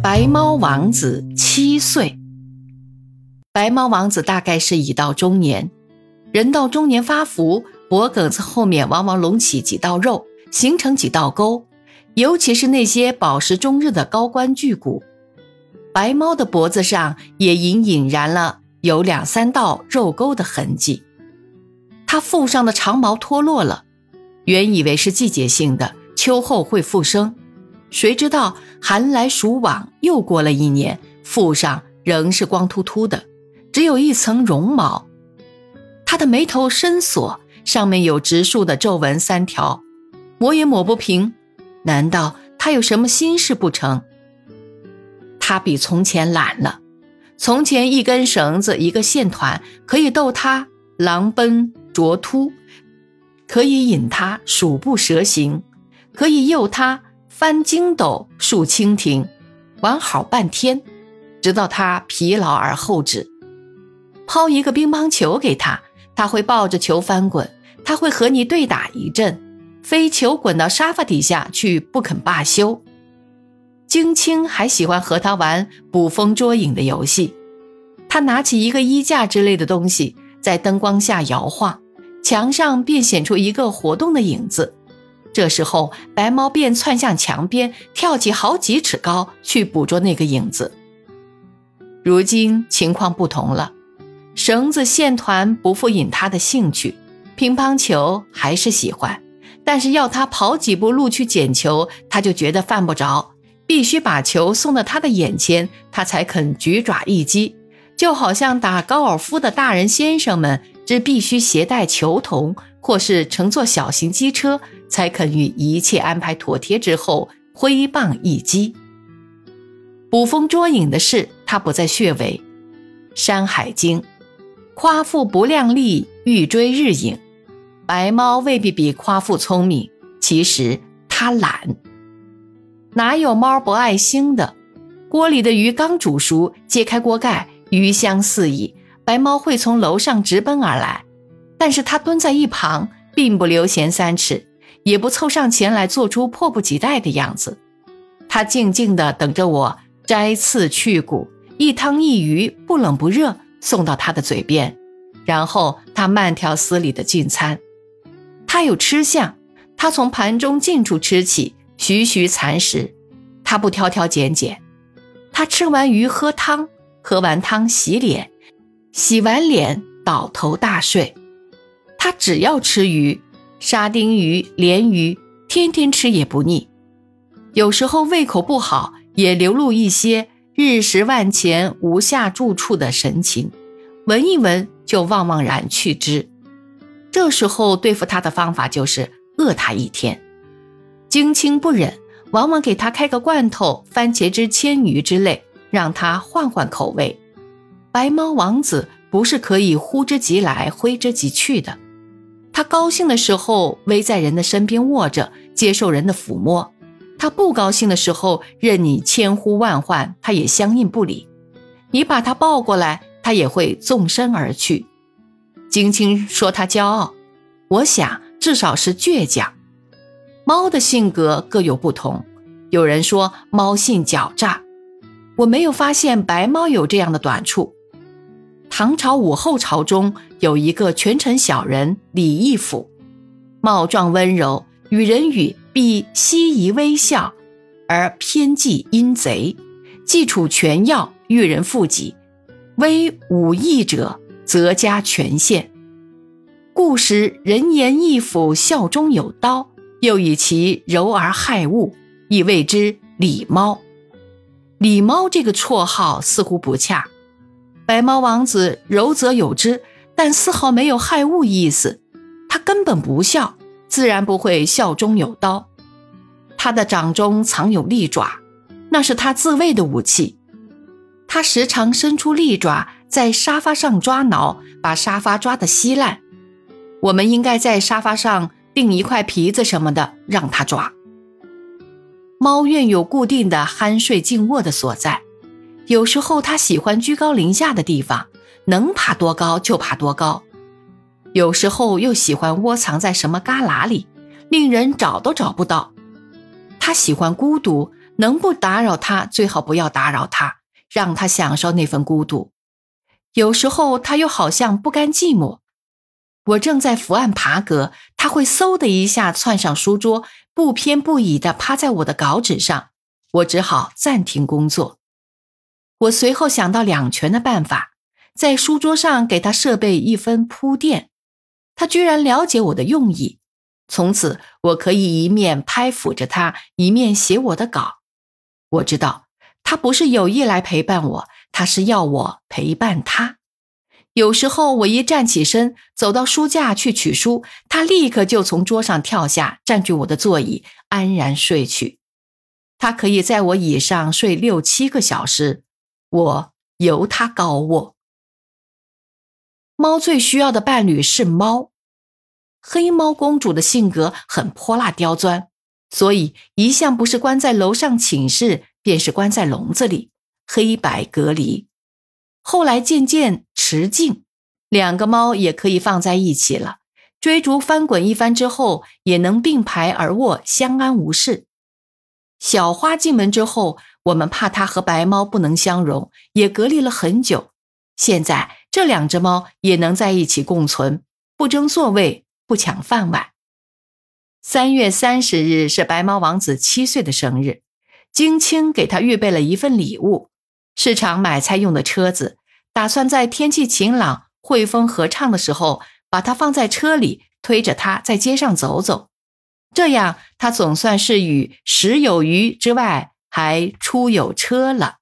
白猫王子七岁。白猫王子大概是已到中年，人到中年发福，脖梗子后面往往隆起几道肉，形成几道沟，尤其是那些饱食终日的高官巨贾。白猫的脖子上也隐隐然了有两三道肉沟的痕迹。它腹上的长毛脱落了，原以为是季节性的，秋后会复生。谁知道寒来暑往，又过了一年，腹上仍是光秃秃的，只有一层绒毛。他的眉头深锁，上面有直竖的皱纹三条，抹也抹不平。难道他有什么心事不成？他比从前懒了。从前一根绳子，一个线团，可以逗他狼奔卓突，可以引他鼠步蛇行，可以诱他。翻筋斗，竖蜻蜓，玩好半天，直到他疲劳而后止。抛一个乒乓球给他，他会抱着球翻滚，他会和你对打一阵，飞球滚到沙发底下去，不肯罢休。金青还喜欢和他玩捕风捉影的游戏，他拿起一个衣架之类的东西，在灯光下摇晃，墙上便显出一个活动的影子。这时候，白猫便窜向墙边，跳起好几尺高去捕捉那个影子。如今情况不同了，绳子线团不复引他的兴趣，乒乓球还是喜欢，但是要他跑几步路去捡球，他就觉得犯不着，必须把球送到他的眼前，他才肯举爪一击。就好像打高尔夫的大人先生们，只必须携带球童，或是乘坐小型机车。才肯与一切安排妥帖之后挥棒一击。捕风捉影的事，他不在穴尾。《山海经》夸父不量力，欲追日影。白猫未必比夸父聪明，其实它懒。哪有猫不爱腥的？锅里的鱼刚煮熟，揭开锅盖，鱼香四溢，白猫会从楼上直奔而来。但是它蹲在一旁，并不留闲三尺。也不凑上前来，做出迫不及待的样子。他静静地等着我摘刺去骨，一汤一鱼，不冷不热，送到他的嘴边。然后他慢条斯理地进餐。他有吃相，他从盘中近处吃起，徐徐蚕食。他不挑挑拣拣。他吃完鱼喝汤，喝完汤洗脸，洗完脸倒头大睡。他只要吃鱼。沙丁鱼、鲢鱼，天天吃也不腻。有时候胃口不好，也流露一些日食万钱无下住处的神情，闻一闻就望望然去之。这时候对付他的方法就是饿他一天。荆青不忍，往往给他开个罐头、番茄汁、鲜鱼之类，让他换换口味。白猫王子不是可以呼之即来、挥之即去的。他高兴的时候，偎在人的身边卧着，接受人的抚摸；他不高兴的时候，任你千呼万唤，他也相应不理。你把他抱过来，他也会纵身而去。金青说他骄傲，我想至少是倔强。猫的性格各有不同，有人说猫性狡诈，我没有发现白猫有这样的短处。唐朝武后朝中有一个权臣小人李义府，貌状温柔，与人语必羲仪微笑，而偏忌阴贼，既处权要，遇人负己，威武义者，则加权限。故时人言义府笑中有刀，又以其柔而害物，亦谓之李猫。李猫这个绰号似乎不恰。白猫王子柔则有之，但丝毫没有害物意思。他根本不笑，自然不会笑中有刀。他的掌中藏有利爪，那是他自卫的武器。他时常伸出利爪，在沙发上抓挠，把沙发抓得稀烂。我们应该在沙发上钉一块皮子什么的，让他抓。猫愿有固定的酣睡静卧的所在。有时候他喜欢居高临下的地方，能爬多高就爬多高；有时候又喜欢窝藏在什么旮旯里，令人找都找不到。他喜欢孤独，能不打扰他，最好不要打扰他，让他享受那份孤独。有时候他又好像不甘寂寞。我正在伏案爬格，他会嗖的一下窜上书桌，不偏不倚地趴在我的稿纸上，我只好暂停工作。我随后想到两全的办法，在书桌上给他设备一分铺垫，他居然了解我的用意。从此，我可以一面拍抚着他，一面写我的稿。我知道他不是有意来陪伴我，他是要我陪伴他。有时候我一站起身，走到书架去取书，他立刻就从桌上跳下，占据我的座椅，安然睡去。他可以在我椅上睡六七个小时，我由他高卧。猫最需要的伴侣是猫。黑猫公主的性格很泼辣刁钻，所以一向不是关在楼上寝室，便是关在笼子里，黑白隔离。后来渐渐持静，两个猫也可以放在一起了。追逐翻滚一番之后，也能并排而卧，相安无事。小花进门之后，我们怕它和白猫不能相容，也隔离了很久。现在这两只猫也能在一起共存，不争座位，不抢饭碗。三月三十日是白猫王子七岁的生日，金青给他预备了一份礼物。市场买菜用的车子，打算在天气晴朗、汇风合唱的时候，把它放在车里，推着它在街上走走。这样，它总算是与食有余之外，还出有车了。